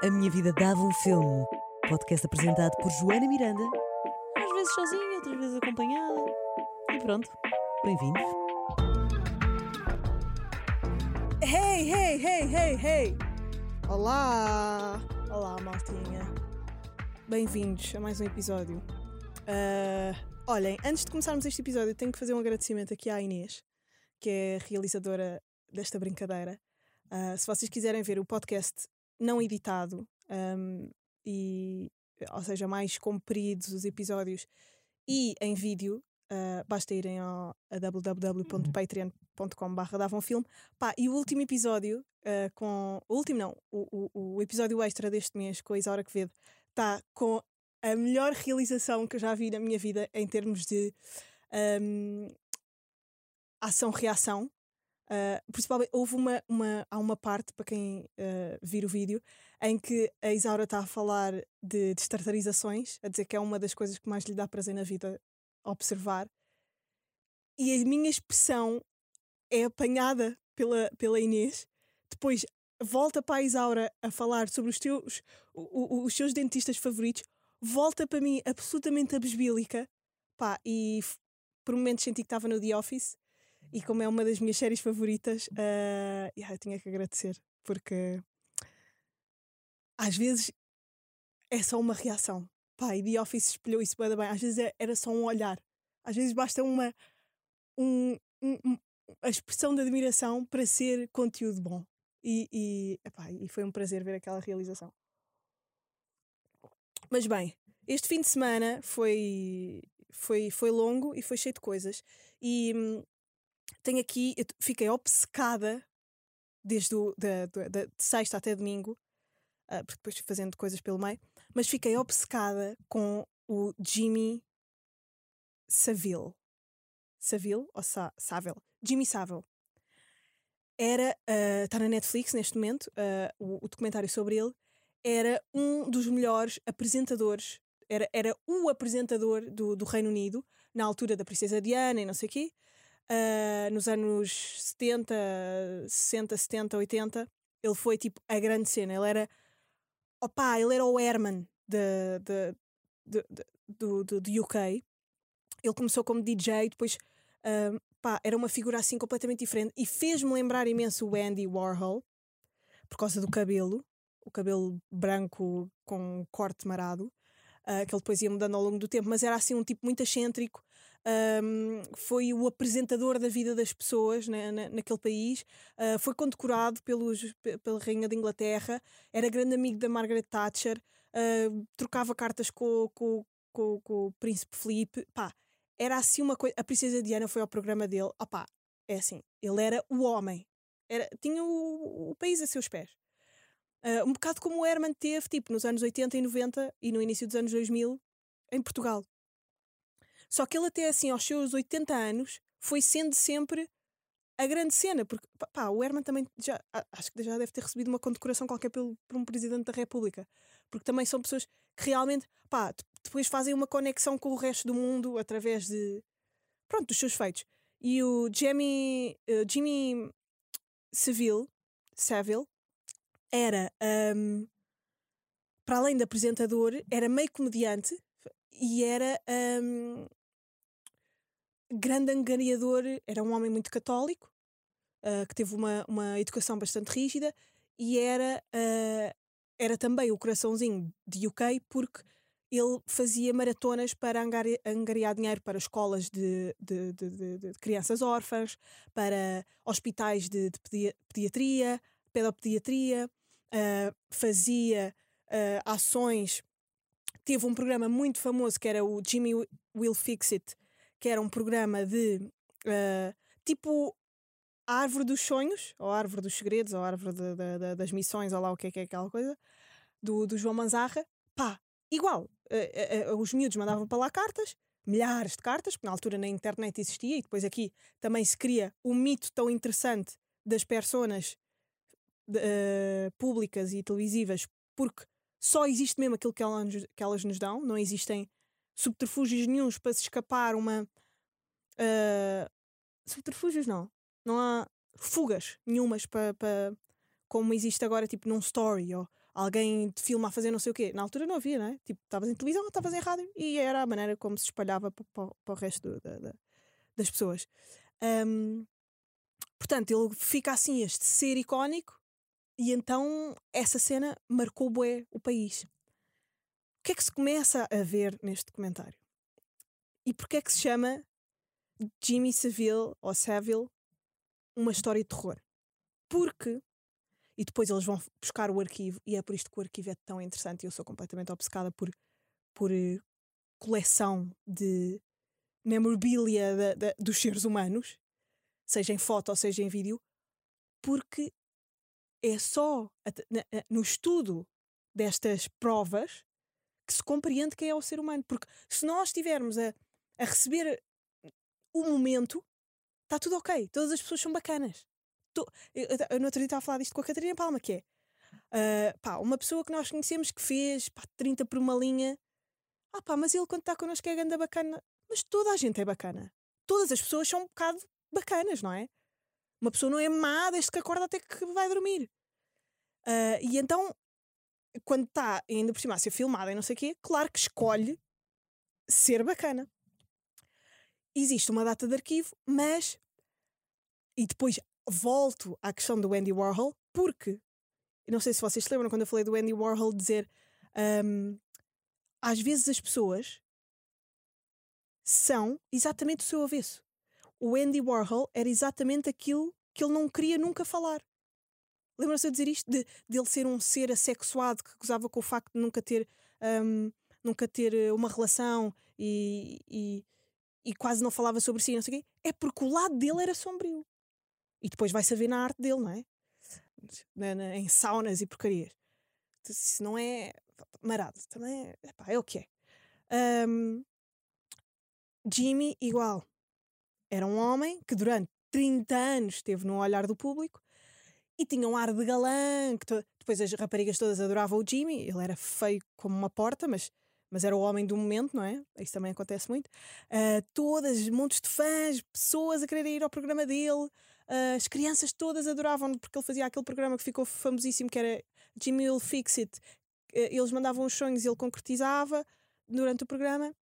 A Minha Vida Dava um Filme. Podcast apresentado por Joana Miranda. Às vezes sozinha, outras vezes acompanhada. E pronto, bem-vindos. Hey, hey, hey, hey, hey! Olá! Olá, maltinha. Bem-vindos a mais um episódio. Ah, olhem, antes de começarmos este episódio, tenho que fazer um agradecimento aqui à Inês, que é a realizadora desta brincadeira. Ah, se vocês quiserem ver o podcast não editado, ahm, e, ou seja, mais compridos os episódios e em vídeo, ah, basta irem ao, a www.patreon.com.br davam filme. Pá, e o último episódio, ah, com. O último não, o, o, o episódio extra deste mês com a Isaura Quevedo, está com a melhor realização que eu já vi na minha vida em termos de ahm, ação-reação. Uh, principalmente, houve uma, uma, há uma parte, para quem uh, vir o vídeo, em que a Isaura está a falar de destartarizações, a dizer que é uma das coisas que mais lhe dá prazer na vida observar. E a minha expressão é apanhada pela, pela Inês, depois volta para a Isaura a falar sobre os, teus, o- o- os seus dentistas favoritos, volta para mim absolutamente abesbílica, pá, e por momentos senti que estava no The Office. E como é uma das minhas séries favoritas, ah, yeah, eu tinha que agradecer, porque às vezes é só uma reação. Pá, e The Office espelhou isso da bem. Às vezes é- era só um olhar. Às vezes basta uma um- um- um- a expressão de admiração para ser conteúdo bom. E, e, epá, e foi um prazer ver aquela realização. Mas bem, este fim de semana foi, foi, foi longo e foi cheio de coisas. E hum, tenho aqui, fiquei obcecada desde o, da, da- da- de sexta até domingo, ah, porque depois fui fazendo coisas pelo meio, mas fiquei obcecada com o Jimmy Savile. Savile ou Sa Savile? Jimmy Savile. Era, está na Netflix neste momento, ah, o, o documentário sobre ele. Era um dos melhores apresentadores, era, era o apresentador do, do Reino Unido, na altura da Princesa Diana e não sei o quê. Ah, nos anos 70, 60, 70, 80, ele foi tipo a grande cena. Ele era, opá, ele era o Herman de, de, de- de- do, do, do UK. Ele começou como DJ, depois ah, pá, era uma figura assim completamente diferente e fez-me lembrar imenso o Andy Warhol por causa do cabelo, o cabelo branco com corte marado, ah, que ele depois ia mudando ao longo do tempo, mas era assim um tipo muito excêntrico. Ahm, foi o apresentador da vida das pessoas na, na- naquele país, ah, foi condecorado pelos, pe- pela Rainha de Inglaterra, era grande amigo da Margaret Thatcher, ah, trocava cartas com, com, com, com o Príncipe Felipe. Pá, era assim uma coisa. A Princesa Diana foi ao programa dele. Opá, é assim, ele era o homem, era, tinha o, o país a seus pés. Ah, um bocado como o Herman teve, tipo, nos anos 80 e 90 e no início dos anos 2000 em Portugal. Só que ele até assim, aos seus 80 anos, foi sendo sempre a grande cena, porque pá, o Herman também já, acho que já deve ter recebido uma condecoração qualquer pelo, por um presidente da República, porque também são pessoas que realmente, pá, de- depois fazem uma conexão com o resto do mundo através de, pronto, dos seus feitos. E o Jimmy, eh, Jimmy Savile, Savile era, ahm, para além de apresentador, era meio comediante e era ahm, grande angariador, era um homem muito católico, ah, que teve uma, uma educação bastante rígida e era, ah, era também o coraçãozinho de UK porque ele fazia maratonas para angari- angariar dinheiro para escolas de, de, de- de- crianças órfãs, para hospitais de, de pedia- pediatria, pedopediatria, ah, fazia ações. Teve um programa muito famoso que era o Jimmy Wi- Will Fix It, que era um programa de ah, tipo a árvore dos sonhos, ou a árvore dos segredos, ou a árvore de- de- de- das missões, ou lá o que é que é aquela coisa, do, do João Manzarra. Pá, igual. eh, eh, os miúdos mandavam para lá cartas, milhares de cartas, porque na altura na internet existia, e depois aqui também se cria um mito tão interessante das personas eh, públicas e televisivas, porque só existe mesmo aquilo que elas, que elas nos dão, não existem subterfúgios nenhuns para se escapar uma. eh, subterfúgios não. Não há fugas nenhumas para. como existe agora, tipo num story ou alguém te filma a fazer não sei o quê. Na altura não havia, não é? Tipo, estavas em televisão, estavas em rádio e era a maneira como se espalhava para, para, para o resto da, da, das pessoas. Um, portanto, ele fica assim, este ser icónico, e então essa cena marcou bué o país. Que é que se começa a ver neste documentário? E porquê é que se chama Jimmy Savile ou Savile uma história de terror? Porque e depois eles vão buscar o arquivo, e é por isto que o arquivo é tão interessante. E eu sou completamente obcecada por, por uh, coleção de memorabilia dos seres humanos, seja em foto ou seja em vídeo, porque é só no estudo destas provas que se compreende quem é o ser humano. Porque se nós estivermos a, a receber o momento, está tudo ok. Todas as pessoas são bacanas. Tô, eu, eu no outro dia estava a falar disto com a Catarina Palma, que é uh, pá, uma pessoa que nós conhecemos que fez pá, 30 por uma linha. Ah pá, mas ele quando está connosco é ganda bacana. Mas toda a gente é bacana. Ainda as pessoas são um bocado bacanas, não é? Uma pessoa não é má desde que acorda até que vai dormir. Uh, e então, quando está ainda por cima a ser filmada e não sei o quê, claro que escolhe ser bacana. Existe uma data de arquivo, mas. E depois volto à questão do Andy Warhol, porque não sei se vocês se lembram quando eu falei do Andy Warhol dizer um, às vezes as pessoas são exatamente o seu avesso. O Andy Warhol era exatamente aquilo que ele não queria nunca falar. Lembram-se de dizer isto? De, de ele ser um ser assexuado que gozava com o facto de nunca ter, um, nunca ter eh, uma relação e, e, e, quase não falava sobre si, não sei o quê. É porque o lado dele era sombrio. E depois vai saber na arte dele, não é? Na, na, em saunas e porcarias. Se não é marado, também é, epá, é o que é. Um, Jimmy, igual. Era um homem que durante 30 anos esteve no olhar do público e tinha um ar de galã. Que to... Depois as raparigas todas adoravam o Jimmy. Ele era feio como uma porta, mas, mas era o homem do momento, não é? Isso também acontece muito. Uh, todas, montes de fãs, pessoas a querer ir ao programa dele. Uh, as crianças todas adoravam porque ele fazia aquele programa que ficou famosíssimo que era Jimmy Will Fix It. Uh, eles mandavam os sonhos e ele concretizava durante o programa.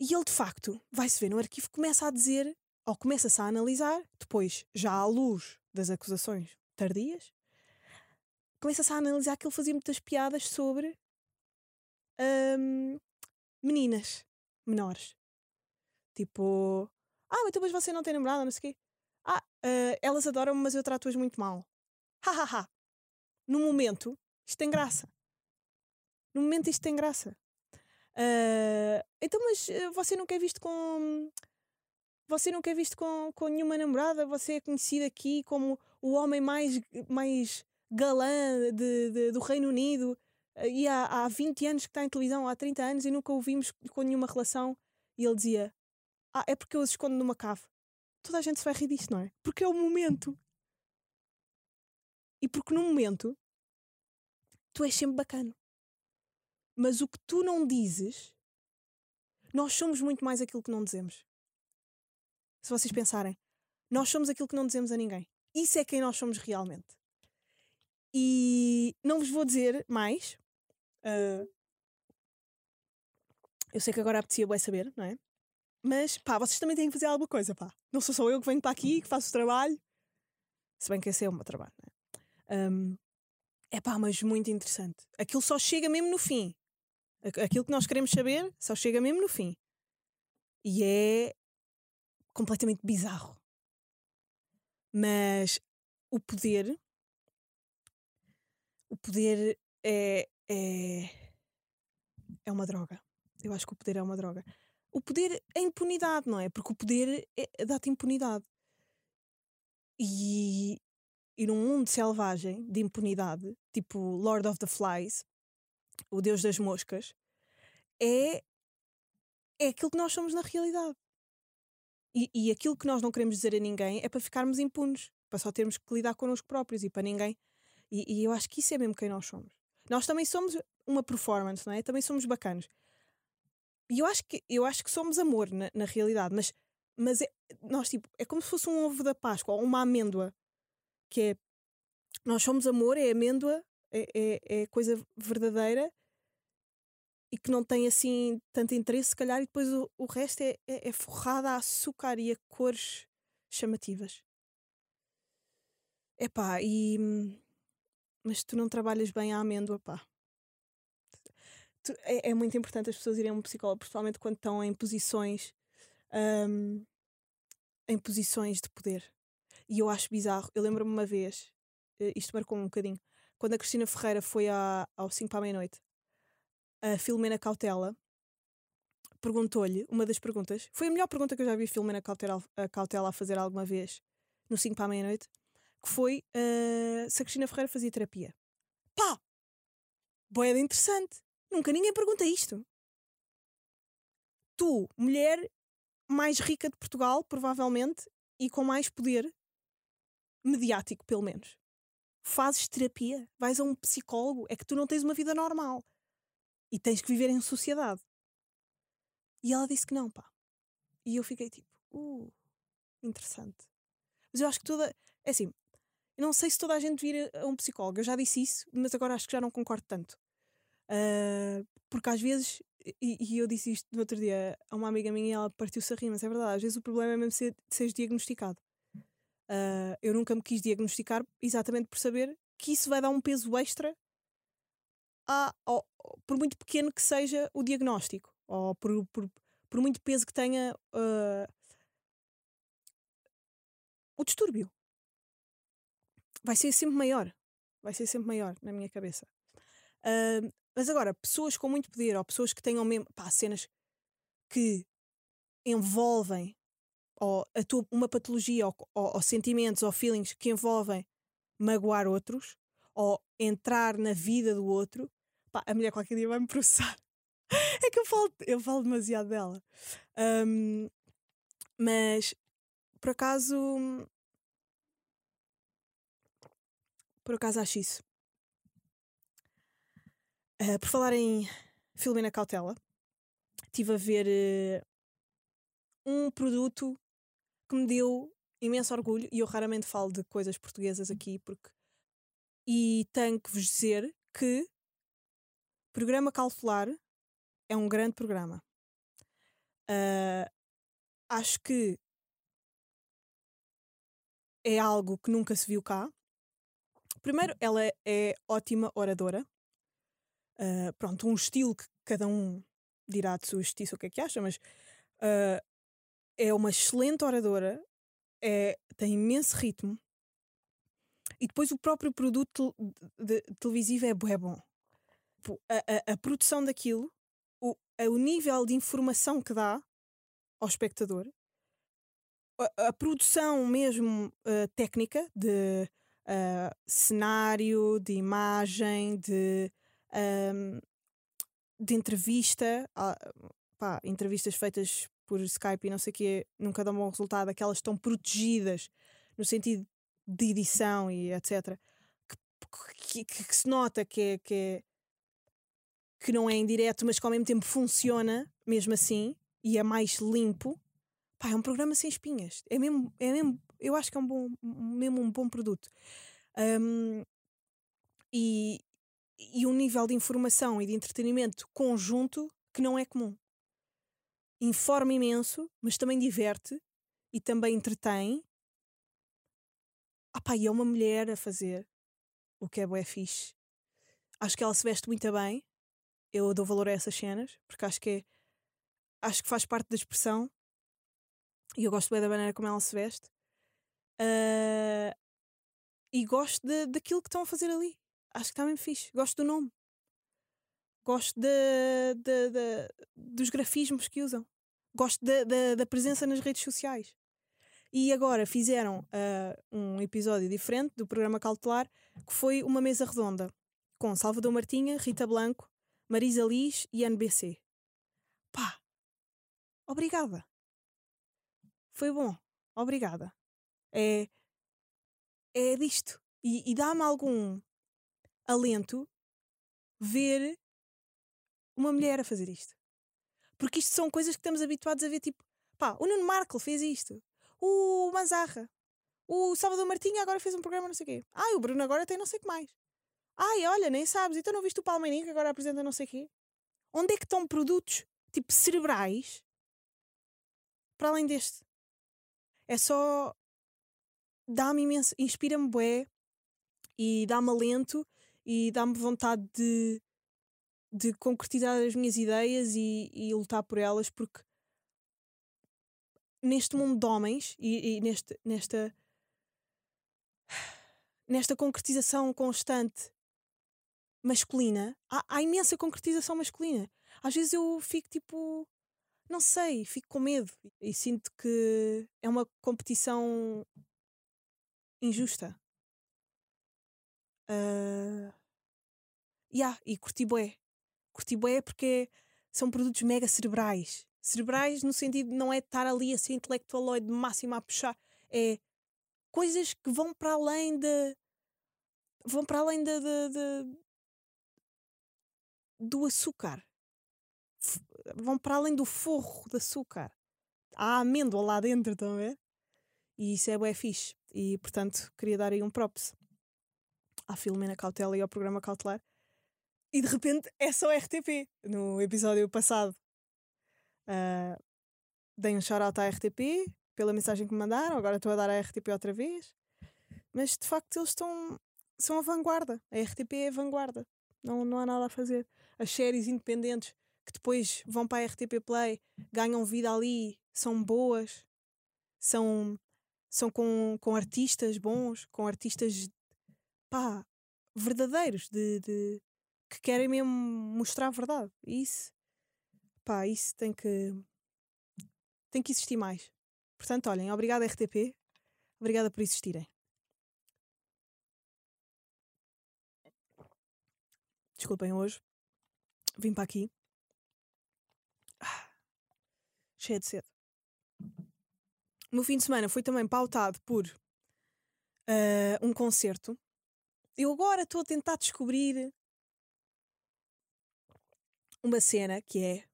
E ele de facto vai-se ver no arquivo, começa a dizer, ou começa-se a analisar, depois, já à luz das acusações tardias, começa-se a analisar que ele fazia muitas piadas sobre um, meninas menores. Tipo, ah, mas depois você não tem namorada, não sei o quê. Ah, uh, elas adoram-me, mas eu trato-as muito mal. Ha, ha, ha. No momento, isto tem graça. No momento, isto tem graça. Uh, então, mas você não quer visto com. Você não quer visto com, com nenhuma namorada? Você é conhecido aqui como o homem mais, mais galã de, de do Reino Unido e há, há 20 anos que está em televisão, há 30 anos e nunca o vimos com nenhuma relação. E ele dizia: Ah, é porque eu os escondo numa cave toda a gente se vai rir disto, não é? Porque é o momento. E porque no momento tu és sempre bacana. Mas o que tu não dizes, nós somos muito mais aquilo que não dizemos. Se vocês pensarem, nós somos aquilo que não dizemos a ninguém. Isso é quem nós somos realmente. E não vos vou dizer mais. Uh, eu sei que agora apetecia bem saber, não é? Mas pá, vocês também têm que fazer alguma coisa, pá. Não sou só eu que venho para aqui, que faço o trabalho. Se bem que esse é o meu trabalho, não é? Um, é pá, mas muito interessante. Aquilo só chega mesmo no fim. Aquilo que nós queremos saber só chega mesmo no fim. E é completamente bizarro. Mas o poder. O poder é. É, é uma droga. Eu acho que o poder é uma droga o poder é impunidade, não é? Porque o poder é, dá-te impunidade. E, e num mundo selvagem de impunidade, tipo Lord of the Flies, o Deus das Moscas, é, é aquilo que nós somos na realidade. E, e aquilo que nós não queremos dizer a ninguém é para ficarmos impunes, para só termos que lidar connosco próprios e para ninguém. E, e eu acho que isso é mesmo quem nós somos. Nós também somos uma performance, não é? Também somos bacanos. E eu acho que, eu acho que somos amor na, na realidade, mas, mas é, nós, tipo, é como se fosse um ovo da Páscoa ou uma amêndoa. Que é. Nós somos amor, é amêndoa é, é, é coisa verdadeira e que não tem assim tanto interesse, se calhar, e depois o, o resto é, é, é forrado a açúcar e a cores chamativas. Epá, e. Mas tu não trabalhas bem a amêndoa, pá. Tu- é, é muito importante as pessoas irem a um psicólogo, principalmente quando estão em posições. hum, em posições de poder. E eu acho bizarro. Eu lembro-me uma vez, eh, isto marcou um bocadinho, quando a Cristina Ferreira foi à, ao 5 para a meia-noite, a Filomena Cautela perguntou-lhe, uma das perguntas, foi a melhor pergunta que eu já vi a Filomena Cautela, a Cautela fazer alguma vez no 5 para a meia-noite, que foi eh, se a Cristina Ferreira fazia terapia. Pá! Boeda interessante! Nunca ninguém pergunta isto. Tu, mulher mais rica de Portugal, provavelmente, e com mais poder mediático, pelo menos. Fazes terapia, vais a um psicólogo, é que tu não tens uma vida normal e tens que viver em sociedade. E ela disse que não, pá. E eu fiquei tipo, uh, interessante. Mas eu acho que toda. É assim, eu não sei se toda a gente vir a um psicólogo, eu já disse isso, mas agora acho que já não concordo tanto. Ah, porque às vezes, e, e eu disse isto no outro dia a uma amiga minha e ela partiu-se a rir, mas é verdade, às vezes o problema é mesmo ser, diagnosticado. Ah, eu nunca me quis diagnosticar exatamente por saber que isso vai dar um peso extra a, por muito pequeno que seja o diagnóstico, ou por, por, por muito peso que tenha ah, o distúrbio. Vai ser sempre maior. Vai ser sempre maior na minha cabeça. Ah, mas agora, pessoas com muito poder ou pessoas que tenham mesmo pá, cenas que envolvem ou tua- uma patologia ou, ou- ou sentimentos ou feelings que envolvem magoar outros ou entrar na vida do outro, pá, a mulher qualquer dia vai me processar. É que eu falo, eu falo demasiado dela. Ahm, mas por acaso. Por acaso acho isso. Ah, por falar em Filomena Cautela, estive a ver eh, um produto que me deu imenso orgulho e eu raramente falo de coisas portuguesas aqui porque e tenho que vos dizer que Programa Calcular é um grande programa. Ah, acho que é algo que nunca se viu cá. Primeiro, ela é, ótima oradora. Ah, pronto, um estilo que cada um dirá de sua justiça o que é que acha, mas ah, é uma excelente oradora, é, tem imenso ritmo e depois o próprio produto televisivo é bom. Tipo, A, a- a produção daquilo, o, a- o nível de informação que dá ao espectador, a, a produção mesmo ah, técnica de ah, cenário, de imagem, de, ahm, de entrevista, ah, pá, entrevistas feitas por Skype e não sei o quê, nunca dão bom resultado, aquelas estão protegidas no sentido de edição e etc. Que, que- que se nota que é, que é- que não é em direto, mas que ao mesmo tempo funciona mesmo assim e é mais limpo. Pá, é um programa sem espinhas. É mesmo, é mesmo eu acho que é um bom, mesmo um bom produto. Ahm, e, e um nível de informação e de entretenimento conjunto que não é comum. Informa imenso, mas também diverte e também entretém. Ah pá, e é uma mulher a fazer o que é bué fixe. Acho que ela se veste muito bem. Eu dou valor a essas cenas, porque acho que é acho que faz parte da expressão e eu gosto bem da maneira como ela se veste. Ah, e gosto de, daquilo que estão a fazer ali. Acho que está mesmo fixe. Gosto do nome. Gosto de, de- de- dos grafismos que usam. Gosto da presença nas redes sociais. E agora fizeram ah, um episódio diferente do programa Cautelar, que foi uma mesa redonda com Salvador Martinha, Rita Blanco, Marisa Liz e NBC. Pá, obrigada. Foi bom, obrigada. É, é disto. E, e dá-me algum alento ver uma mulher a fazer isto. Porque isto são coisas que estamos habituados a ver, tipo, pá, o Nuno Markle fez isto, o Manzarra, o Salvador Martinha agora fez um programa não sei o quê. E o Bruno agora tem não sei o que mais. Ai, olha, nem sabes, então não viste o Palmeirinho que agora apresenta não sei o quê? Onde é que estão produtos tipo cerebrais para além deste? É só. dá-me imenso. inspira-me bué e dá-me alento e dá-me vontade de, de concretizar as minhas ideias e, e lutar por elas porque neste mundo de homens e, e neste, nesta nesta concretização constante masculina, há, há, imensa concretização masculina. Às vezes eu fico tipo, não sei, fico com medo e sinto que é uma competição injusta. Uh... Yeah, e curti bué. Curti bué porque são produtos mega cerebrais. Cerebrais no sentido não é estar ali a ser intelectualoide máximo a puxar. É coisas que vão para além de. vão para além de, de, de do açúcar. F vão para além do forro de açúcar. Há amêndoa lá dentro, ver? E isso é bué fixe. E portanto queria dar aí um props à Filomena Cautela e ao programa Cautelar. E de repente é só RTP. No episódio passado uh, dei um shout-out à RTP pela mensagem que me mandaram, agora estou a dar à RTP outra vez. Mas de facto eles estão. são a vanguarda. A RTP é a vanguarda. Não, não há nada a fazer. As séries independentes que depois vão para a RTP Play, ganham vida ali, são boas, são, são com, com artistas bons, com artistas pá, verdadeiros, de, de, que querem mesmo mostrar a verdade. Isso, pá, isso tem que, tem que existir mais. Portanto, olhem, obrigada RTP, obrigada por existirem. Desculpem hoje, vim para aqui, ah, cheia de sede. O meu fim de semana foi também pautado por uh, um concerto eu agora estou a tentar descobrir uma cena que é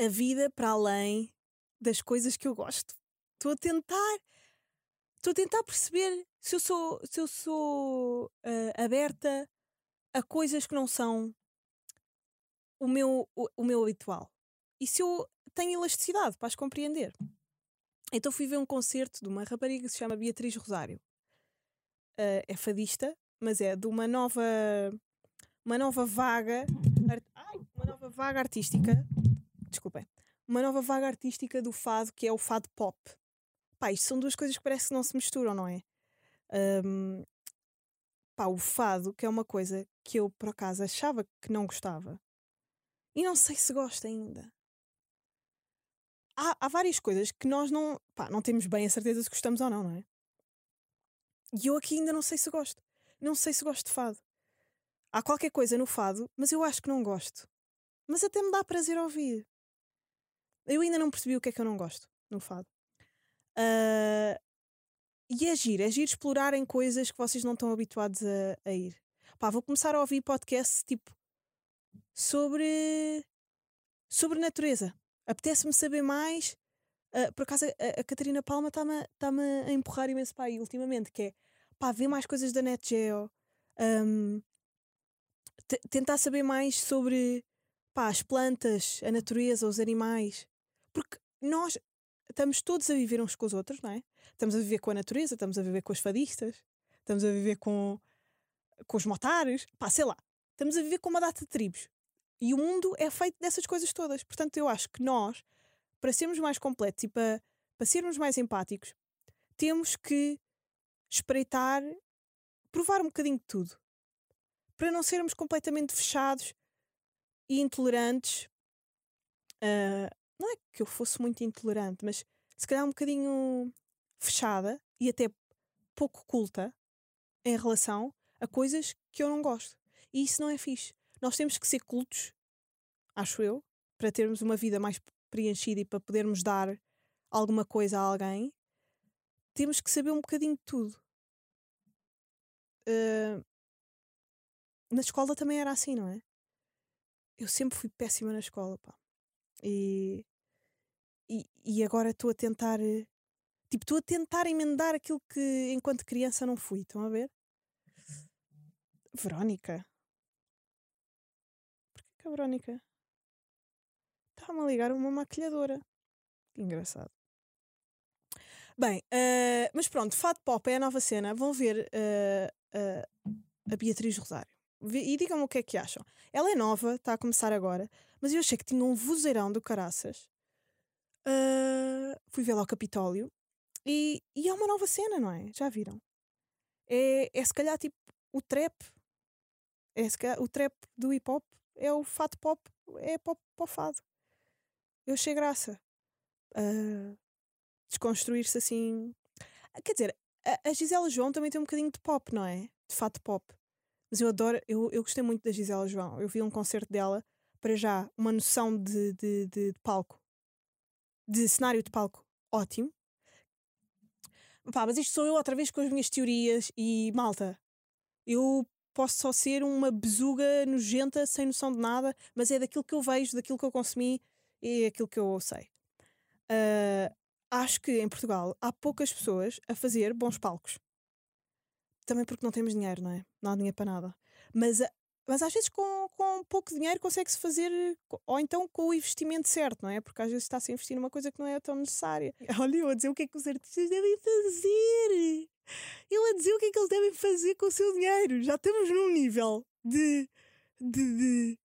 a vida para além das coisas que eu gosto. Estou a tentar estou a tentar perceber se eu sou se eu sou uh, aberta a coisas que não são o meu o, o meu habitual e se eu tenho elasticidade para as compreender. Então fui ver um concerto de uma rapariga que se chama Beatriz Rosário uh, é fadista, mas é de uma nova uma nova vaga uma nova vaga artística desculpem uma nova vaga artística do fado que é o fado pop pá, isto são duas coisas que parece que não se misturam, não é? Um, pá, o fado, que é uma coisa que eu por acaso achava que não gostava e não sei se gosto ainda. Há, há várias coisas que nós não, pá, não temos bem a certeza se gostamos ou não, não é? E eu aqui ainda não sei se gosto. Não sei se gosto de fado. Há qualquer coisa no fado, mas eu acho que não gosto. Mas até me dá prazer ouvir. Eu ainda não percebi o que é que eu não gosto no fado. Uh, e é agir é explorarem coisas que vocês não estão habituados a, a ir. Pá, vou começar a ouvir podcasts tipo sobre sobre natureza. Apetece-me saber mais. Uh, por acaso a, a Catarina Palma está-me tá a empurrar imenso para aí ultimamente, que é pá, ver mais coisas da NetGeo, um, tentar saber mais sobre pá, as plantas, a natureza, os animais, porque nós estamos todos a viver uns com os outros, não é? Estamos a viver com a natureza, estamos a viver com os fadistas, estamos a viver com, com os motares, pá, sei lá, estamos a viver com uma data de tribos. E o mundo é feito dessas coisas todas. Portanto, eu acho que nós, para sermos mais completos e para, para sermos mais empáticos, temos que espreitar, provar um bocadinho de tudo. Para não sermos completamente fechados e intolerantes. Uh, não é que eu fosse muito intolerante, mas se calhar um bocadinho fechada e até pouco culta em relação a coisas que eu não gosto. E isso não é fixe. Nós temos que ser cultos, acho eu, para termos uma vida mais preenchida e para podermos dar alguma coisa a alguém. Temos que saber um bocadinho de tudo. Uh, na escola também era assim, não é? Eu sempre fui péssima na escola, pá. E, e, e agora estou a tentar. Tipo, estou a tentar emendar aquilo que enquanto criança não fui. Estão a ver? Verónica? Porquê que a Verónica? Está-me a ligar uma maquilhadora. Que engraçado. Bem, uh, mas pronto, Fado Pop é a nova cena. Vão ver uh, uh, a Beatriz Rosário. E digam-me o que é que acham. Ela é nova, está a começar agora, mas eu achei que tinha um vozeirão do caraças. fui vê-la ao Capitólio e, e, é uma nova cena, não é? Já viram? É, é se calhar tipo o trap. É se calhar, o trap do hip hop. É o fado pop. É pop o fado. Eu achei graça. Uh, desconstruir-se assim. Ah, quer dizer, a, a Gisela João também tem um bocadinho de pop, não é? De fato pop. Mas eu adoro, eu, eu gostei muito da Gisela João. Eu vi um concerto dela, para já, uma noção de, de, de, de palco, de cenário de palco ótimo. Pá, mas isto sou eu outra vez com as minhas teorias e malta. Eu posso só ser uma besuga nojenta, sem noção de nada, mas é daquilo que eu vejo, daquilo que eu consumi e aquilo que eu sei. Uh, acho que em Portugal há poucas pessoas a fazer bons palcos. Também porque não temos dinheiro, não é? Não há dinheiro para nada. Mas, mas às vezes com, com pouco dinheiro consegue-se fazer, ou então com o investimento certo, não é? Porque às vezes está-se a investir numa coisa que não é tão necessária. Olha, eu a dizer o que é que os artistas devem fazer. Eu a dizer o que é que eles devem fazer com o seu dinheiro. Já estamos num nível de. de. de,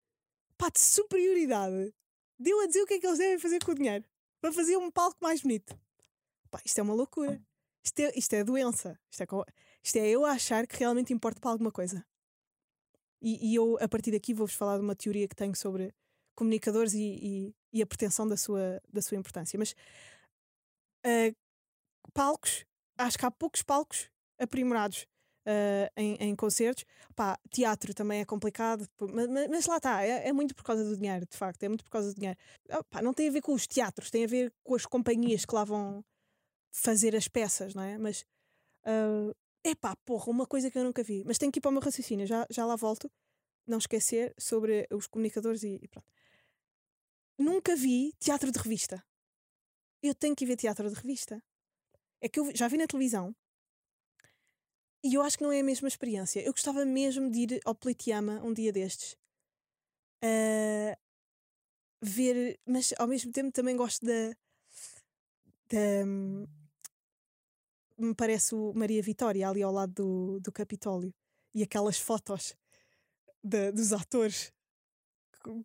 pá, de superioridade. Deu a dizer o que é que eles devem fazer com o dinheiro para fazer um palco mais bonito. Pá, isto é uma loucura. Isto é, isto é doença. Isto é, isto é eu achar que realmente importa para alguma coisa. E, e eu, a partir daqui, vou-vos falar de uma teoria que tenho sobre comunicadores e, e, e a pretensão da sua, da sua importância. Mas uh, palcos, acho que há poucos palcos aprimorados uh, em, em, concertos. Pá, teatro também é complicado, mas, mas lá está, é, é, muito por causa do dinheiro, de facto, é muito por causa do dinheiro. Ah, pá, não tem a ver com os teatros, tem a ver com as companhias que lá vão fazer as peças, não é? Mas uh, epá, porra, uma coisa que eu nunca vi. Mas tenho que ir para o meu raciocínio, já, já lá volto. Não esquecer sobre os comunicadores e, e pronto. Nunca vi teatro de revista. Eu tenho que ir ver teatro de revista. É que eu já vi na televisão e eu acho que não é a mesma experiência. Eu gostava mesmo de ir ao Politeama um dia destes. Uh, ver, mas ao mesmo tempo também gosto da. da hum, me parece o Maria Vitória ali ao lado do, do Capitólio e aquelas fotos de, dos atores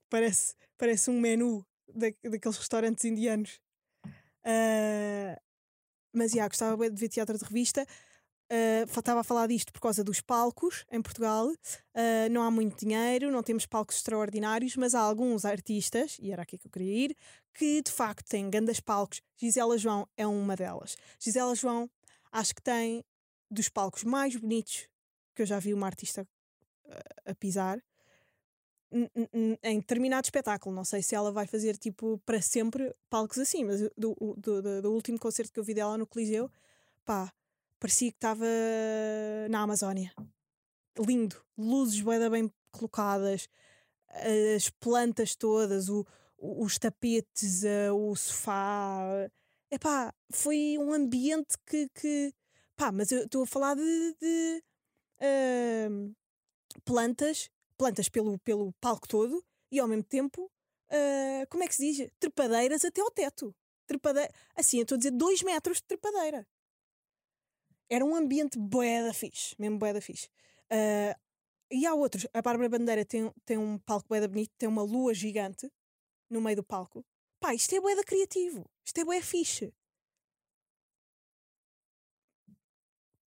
parece, parece um menu da, daqueles restaurantes indianos. Uh, mas já, gostava de ver teatro de revista. Uh, estava a falar disto por causa dos palcos em Portugal. Uh, não há muito dinheiro, não temos palcos extraordinários, mas há alguns artistas, e era aqui que eu queria ir, que de facto têm grandes palcos. Gisela João é uma delas. Gisela João acho que tem dos palcos mais bonitos que eu já vi uma artista uh, a pisar em determinado espetáculo. Não sei se ela vai fazer tipo para sempre palcos assim, mas do, do, do, do último concerto que eu vi dela no Coliseu, pá, parecia que estava na Amazónia. Lindo, luzes bem, bem colocadas, as plantas todas, o, os tapetes, uh, o sofá. Epá, foi um ambiente que, que pá, mas eu estou a falar de, de uh, plantas plantas pelo, pelo palco todo e ao mesmo tempo, uh, como é que se diz? Trepadeiras até ao teto. Trepadeira, assim, eu estou a dizer 2 metros de trepadeira. Era um ambiente boeda fixe, mesmo boeda fixe. Uh, e há outros. A Bárbara Bandeira tem, tem um palco boeda bonito, tem uma lua gigante no meio do palco. Pá, isto é boeda criativo. Isto é boeda fixe.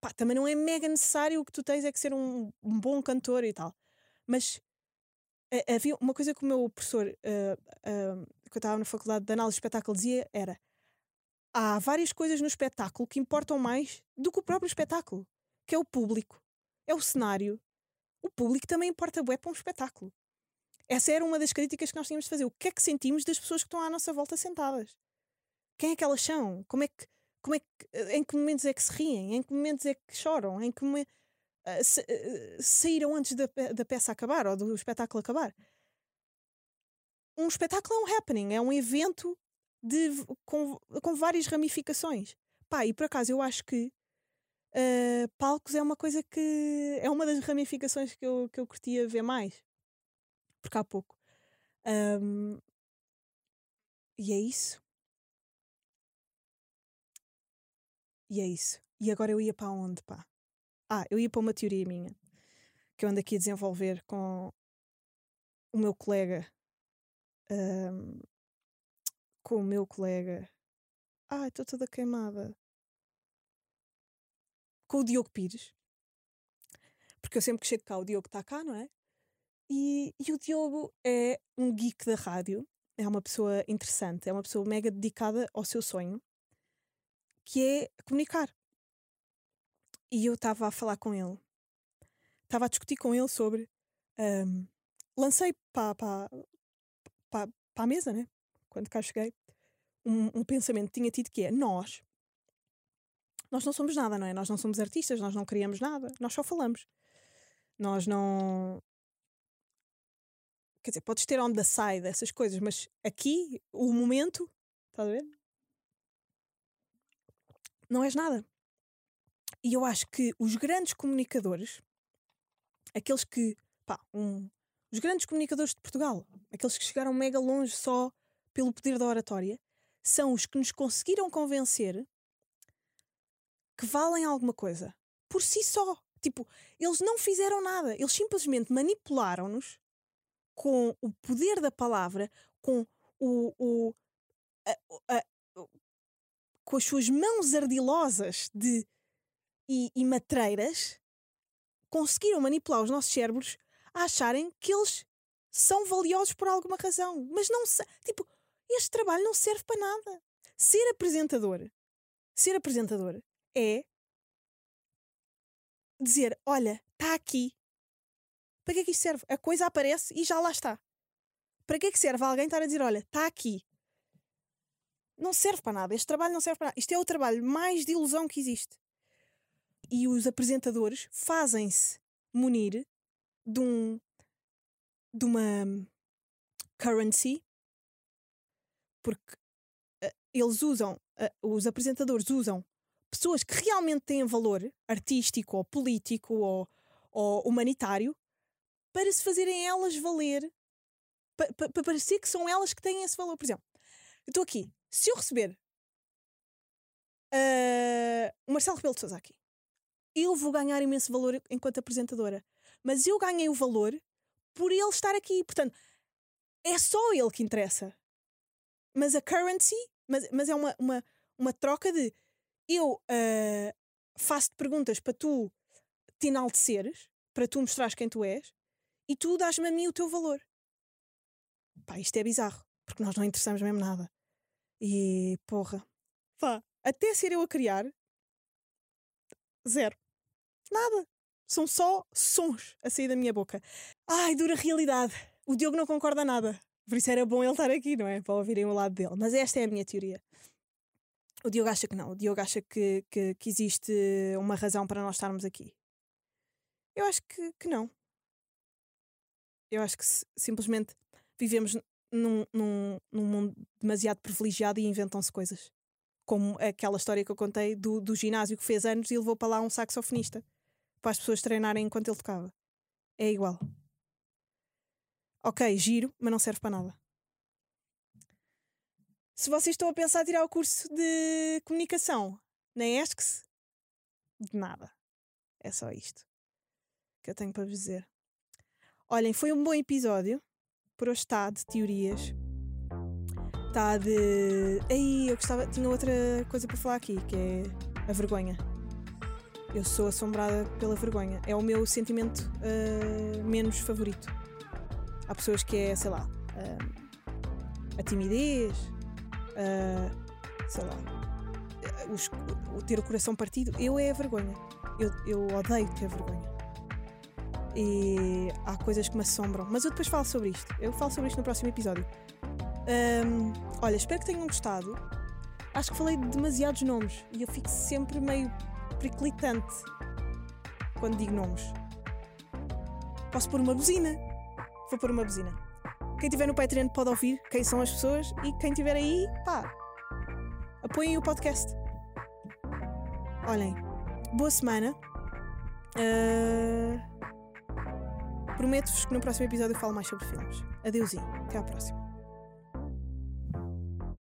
Pá, também não é mega necessário o que tu tens é que ser um, um bom cantor e tal. Mas uh, havia uma coisa que o meu professor, uh, uh, que eu estava na faculdade de análise de espetáculo, dizia era há várias coisas no espetáculo que importam mais do que o próprio espetáculo, que é o público, é o cenário. O público também importa bué para um espetáculo. Essa era uma das críticas que nós tínhamos de fazer. O que é que sentimos das pessoas que estão à nossa volta sentadas? Quem é que elas são? Como é que, como é que, em que momentos é que se riem? Em que momentos é que choram? Em que momentos uh, saíram antes da, da peça acabar ou do espetáculo acabar. Um espetáculo é um happening, é um evento de, com, com várias ramificações. Pá, e por acaso eu acho que uh, palcos é uma coisa que é uma das ramificações que eu, que eu curtia ver mais. Porque há pouco. Um, e é isso. E é isso. E agora eu ia para onde, pá? Ah, eu ia para uma teoria minha que eu ando aqui a desenvolver com o meu colega. Um, com o meu colega. Ai, estou toda queimada. Com o Diogo Pires. Porque eu sempre que chego cá, o Diogo está cá, não é? E, e o Diogo é um geek da rádio. É uma pessoa interessante. É uma pessoa mega dedicada ao seu sonho. Que é comunicar. E eu estava a falar com ele. Estava a discutir com ele sobre. Um, lancei para pa, pa, pa a mesa, né? Quando cá cheguei, um, um pensamento que tinha tido que é: nós. Nós não somos nada, não é? Nós não somos artistas, nós não criamos nada, nós só falamos. Nós não. Quer dizer, podes ter on the side essas coisas, mas aqui, o momento, estás a ver? Não és nada. E eu acho que os grandes comunicadores, aqueles que, pá, um, os grandes comunicadores de Portugal, aqueles que chegaram mega longe só pelo poder da oratória, são os que nos conseguiram convencer que valem alguma coisa por si só. Tipo, eles não fizeram nada, eles simplesmente manipularam-nos com o poder da palavra, com o, o a, a, com as suas mãos ardilosas de e, e matreiras conseguiram manipular os nossos cérebros a acharem que eles são valiosos por alguma razão. Mas não tipo, este trabalho não serve para nada. Ser apresentador, ser apresentador é dizer: olha, está aqui. Para que é que isto serve? A coisa aparece e já lá está. Para que é que serve alguém estar a dizer: olha, está aqui? Não serve para nada. Este trabalho não serve para nada. Isto é o trabalho mais de ilusão que existe e os apresentadores fazem-se munir de um de uma currency porque uh, eles usam uh, os apresentadores usam pessoas que realmente têm valor artístico ou político ou, ou humanitário para se fazerem elas valer para pa, pa parecer que são elas que têm esse valor. Por exemplo, eu estou aqui, se eu receber uh, o Marcelo Rebelo de Sousa aqui eu vou ganhar imenso valor enquanto apresentadora. Mas eu ganhei o valor por ele estar aqui. Portanto, é só ele que interessa. Mas a currency, mas, mas é uma, uma, uma troca de eu uh, faço-te perguntas para tu te enalteceres, para tu mostrares quem tu és, e tu dás-me a mim o teu valor. Pá, isto é bizarro, porque nós não interessamos mesmo nada. E porra, pá, até ser eu a criar, zero. Nada. São só sons a sair da minha boca. Ai, dura realidade. O Diogo não concorda nada. Por isso era bom ele estar aqui, não é? Para ouvirem o lado dele. Mas esta é a minha teoria. O Diogo acha que não. O Diogo acha que, que, que existe uma razão para nós estarmos aqui. Eu acho que, que não. Eu acho que simplesmente vivemos num, num, num mundo demasiado privilegiado e inventam-se coisas. Como aquela história que eu contei do, do ginásio que fez anos e levou para lá um saxofonista para as pessoas treinarem enquanto ele tocava. É igual. Ok, giro, mas não serve para nada. Se vocês estão a pensar tirar o curso de comunicação na ESCS, de nada. É só isto que eu tenho para vos dizer. Olhem, foi um bom episódio. Por hoje está de teorias. Está de. Aí, eu gostava. Tinha outra coisa para falar aqui, que é a vergonha. Eu sou assombrada pela vergonha. É o meu sentimento uh, menos favorito. Há pessoas que é, sei lá, uh, a timidez, uh, sei lá, os, o ter o coração partido. Eu é a vergonha. Eu, eu odeio ter vergonha. E há coisas que me assombram. Mas eu depois falo sobre isto. Eu falo sobre isto no próximo episódio. Um, olha, espero que tenham gostado. Acho que falei de demasiados nomes e eu fico sempre meio periclitante quando digo nomes. Posso pôr uma buzina. Vou pôr uma buzina. Quem estiver no Patreon pode ouvir quem são as pessoas e quem estiver aí, pá, apoiem o podcast. Olhem, boa semana. Ah, Prometo-vos que no próximo episódio eu falo mais sobre filmes. Adeusinho. Até à próxima.